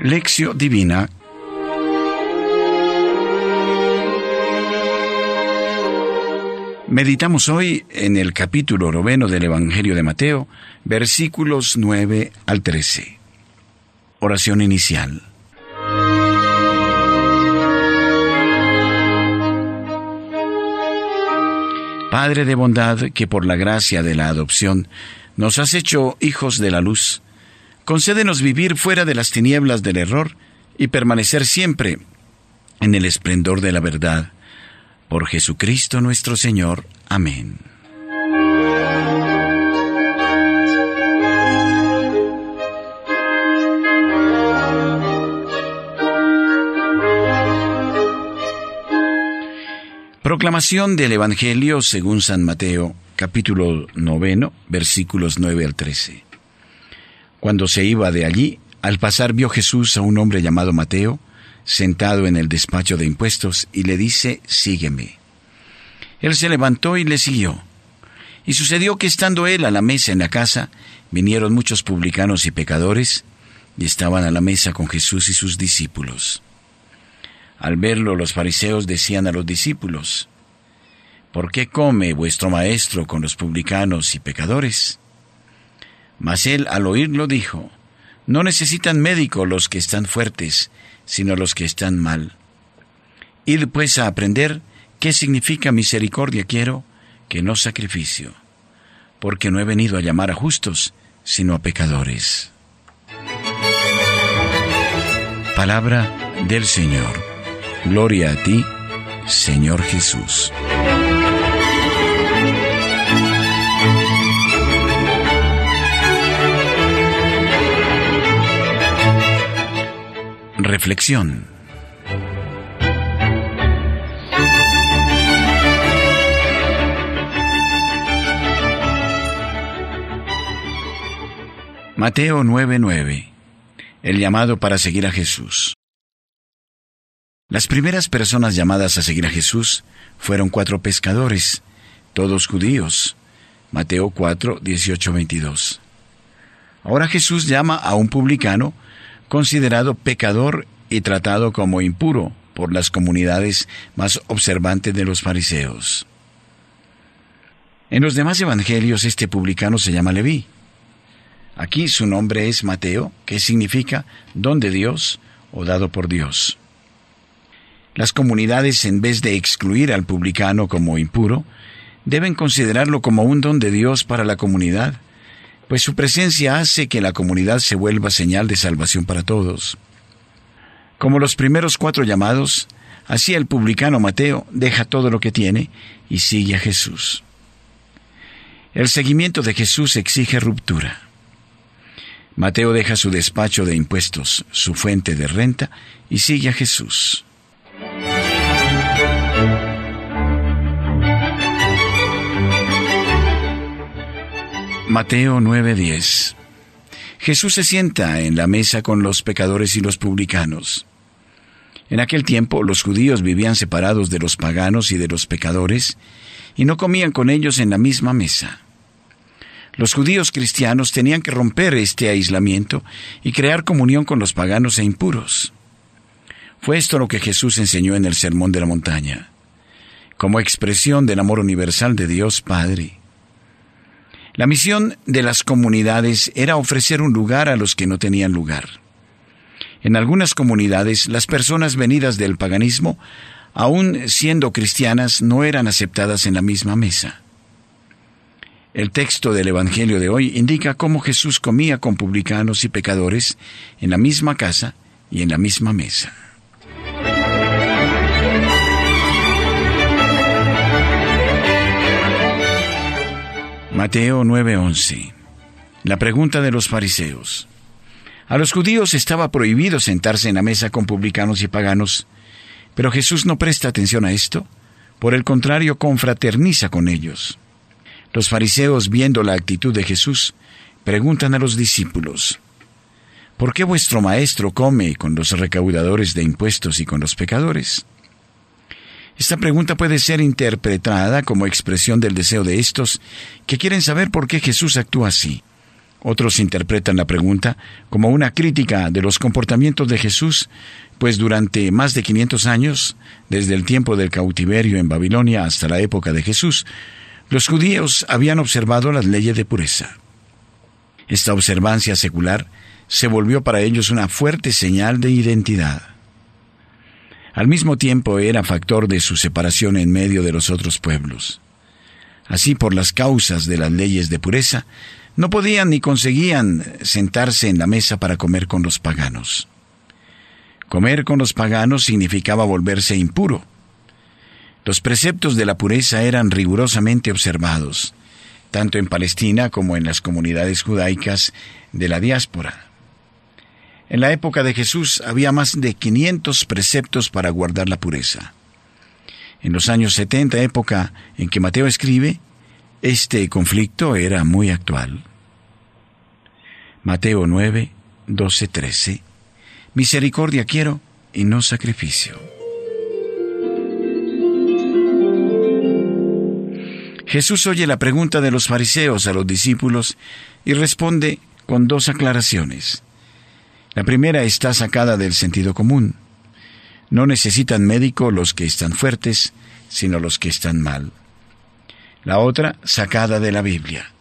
Lección Divina Meditamos hoy en el capítulo noveno del Evangelio de Mateo, versículos 9 al 13. Oración inicial. Padre de bondad, que por la gracia de la adopción nos has hecho hijos de la luz, concédenos vivir fuera de las tinieblas del error y permanecer siempre en el esplendor de la verdad por Jesucristo nuestro Señor. Amén. Proclamación del Evangelio según San Mateo, capítulo noveno, versículos 9 al 13. Cuando se iba de allí, al pasar vio Jesús a un hombre llamado Mateo, sentado en el despacho de impuestos y le dice, sígueme. Él se levantó y le siguió. Y sucedió que estando él a la mesa en la casa, vinieron muchos publicanos y pecadores, y estaban a la mesa con Jesús y sus discípulos. Al verlo los fariseos decían a los discípulos, ¿Por qué come vuestro maestro con los publicanos y pecadores? Mas él al oírlo dijo, No necesitan médico los que están fuertes, sino los que están mal. Id pues a aprender qué significa misericordia quiero, que no sacrificio, porque no he venido a llamar a justos, sino a pecadores. Palabra del Señor. Gloria a ti, Señor Jesús. Reflexión. Mateo 9:9 El llamado para seguir a Jesús. Las primeras personas llamadas a seguir a Jesús fueron cuatro pescadores, todos judíos. Mateo 4, 18, 22. Ahora Jesús llama a un publicano considerado pecador y tratado como impuro por las comunidades más observantes de los fariseos. En los demás evangelios este publicano se llama Leví. Aquí su nombre es Mateo, que significa don de Dios o dado por Dios. Las comunidades, en vez de excluir al publicano como impuro, deben considerarlo como un don de Dios para la comunidad pues su presencia hace que la comunidad se vuelva señal de salvación para todos. Como los primeros cuatro llamados, así el publicano Mateo deja todo lo que tiene y sigue a Jesús. El seguimiento de Jesús exige ruptura. Mateo deja su despacho de impuestos, su fuente de renta, y sigue a Jesús. Mateo 9:10 Jesús se sienta en la mesa con los pecadores y los publicanos. En aquel tiempo los judíos vivían separados de los paganos y de los pecadores, y no comían con ellos en la misma mesa. Los judíos cristianos tenían que romper este aislamiento y crear comunión con los paganos e impuros. Fue esto lo que Jesús enseñó en el Sermón de la Montaña, como expresión del amor universal de Dios Padre. La misión de las comunidades era ofrecer un lugar a los que no tenían lugar. En algunas comunidades, las personas venidas del paganismo, aun siendo cristianas, no eran aceptadas en la misma mesa. El texto del Evangelio de hoy indica cómo Jesús comía con publicanos y pecadores en la misma casa y en la misma mesa. Mateo 9:11. La pregunta de los fariseos. A los judíos estaba prohibido sentarse en la mesa con publicanos y paganos, pero Jesús no presta atención a esto, por el contrario confraterniza con ellos. Los fariseos, viendo la actitud de Jesús, preguntan a los discípulos, ¿por qué vuestro maestro come con los recaudadores de impuestos y con los pecadores? Esta pregunta puede ser interpretada como expresión del deseo de estos que quieren saber por qué Jesús actúa así, Otros interpretan la pregunta como una crítica de los comportamientos de Jesús, pues durante más de 500 años, desde el tiempo del cautiverio en Babilonia hasta la época de Jesús, los judíos habían observado las leyes de pureza. Esta observancia secular se volvió para ellos una fuerte señal de identidad. Al mismo tiempo era factor de su separación en medio de los otros pueblos. Así, por las causas de las leyes de pureza, no podían ni conseguían sentarse en la mesa para comer con los paganos. Comer con los paganos significaba volverse impuro. Los preceptos de la pureza eran rigurosamente observados, tanto en Palestina como en las comunidades judaicas de la diáspora. En la época de Jesús había más de 500 preceptos para guardar la pureza. En los años 70, época en que Mateo escribe, este conflicto era muy actual. Mateo 9, 12, 13. Misericordia quiero y no sacrificio. Jesús oye la pregunta de los fariseos a los discípulos y responde con dos aclaraciones. La primera está sacada del sentido común. No necesitan médico los que están fuertes, sino los que están mal. La otra sacada de la Biblia.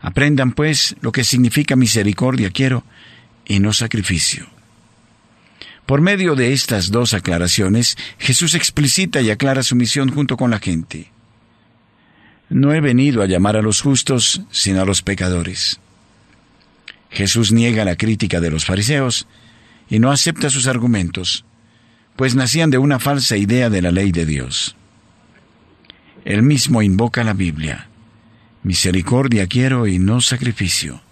Aprendan pues lo que significa misericordia quiero y no sacrificio. Por medio de estas dos aclaraciones, Jesús explicita y aclara su misión junto con la gente. No he venido a llamar a los justos, sino a los pecadores. Jesús niega la crítica de los fariseos y no acepta sus argumentos, pues nacían de una falsa idea de la ley de Dios. Él mismo invoca la Biblia. Misericordia quiero y no sacrificio.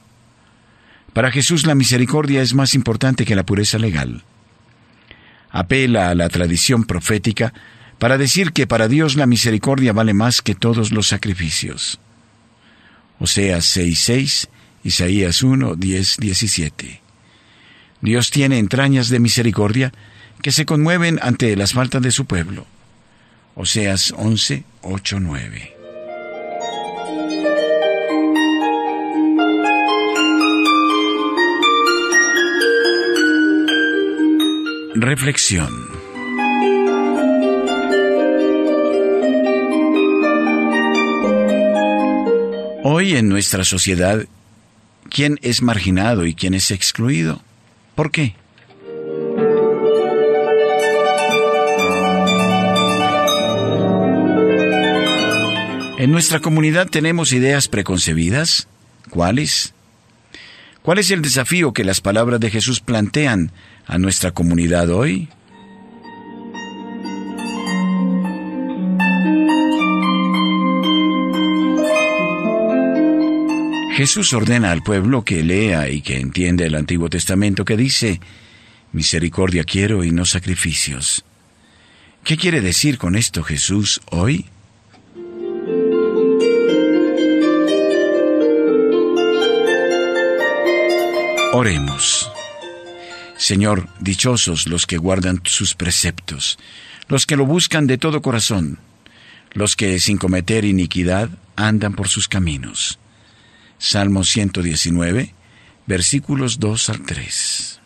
Para Jesús la misericordia es más importante que la pureza legal. Apela a la tradición profética para decir que para Dios la misericordia vale más que todos los sacrificios. Oseas 6.6 Isaías 1, 10, 17. Dios tiene entrañas de misericordia que se conmueven ante las faltas de su pueblo. Oseas 11, 8, 9. Reflexión. Hoy en nuestra sociedad quién es marginado y quién es excluido. ¿Por qué? En nuestra comunidad tenemos ideas preconcebidas. ¿Cuáles? ¿Cuál es el desafío que las palabras de Jesús plantean a nuestra comunidad hoy? Jesús ordena al pueblo que lea y que entienda el Antiguo Testamento que dice, Misericordia quiero y no sacrificios. ¿Qué quiere decir con esto Jesús hoy? Oremos. Señor, dichosos los que guardan sus preceptos, los que lo buscan de todo corazón, los que sin cometer iniquidad andan por sus caminos. Salmo 119, versículos 2 al 3.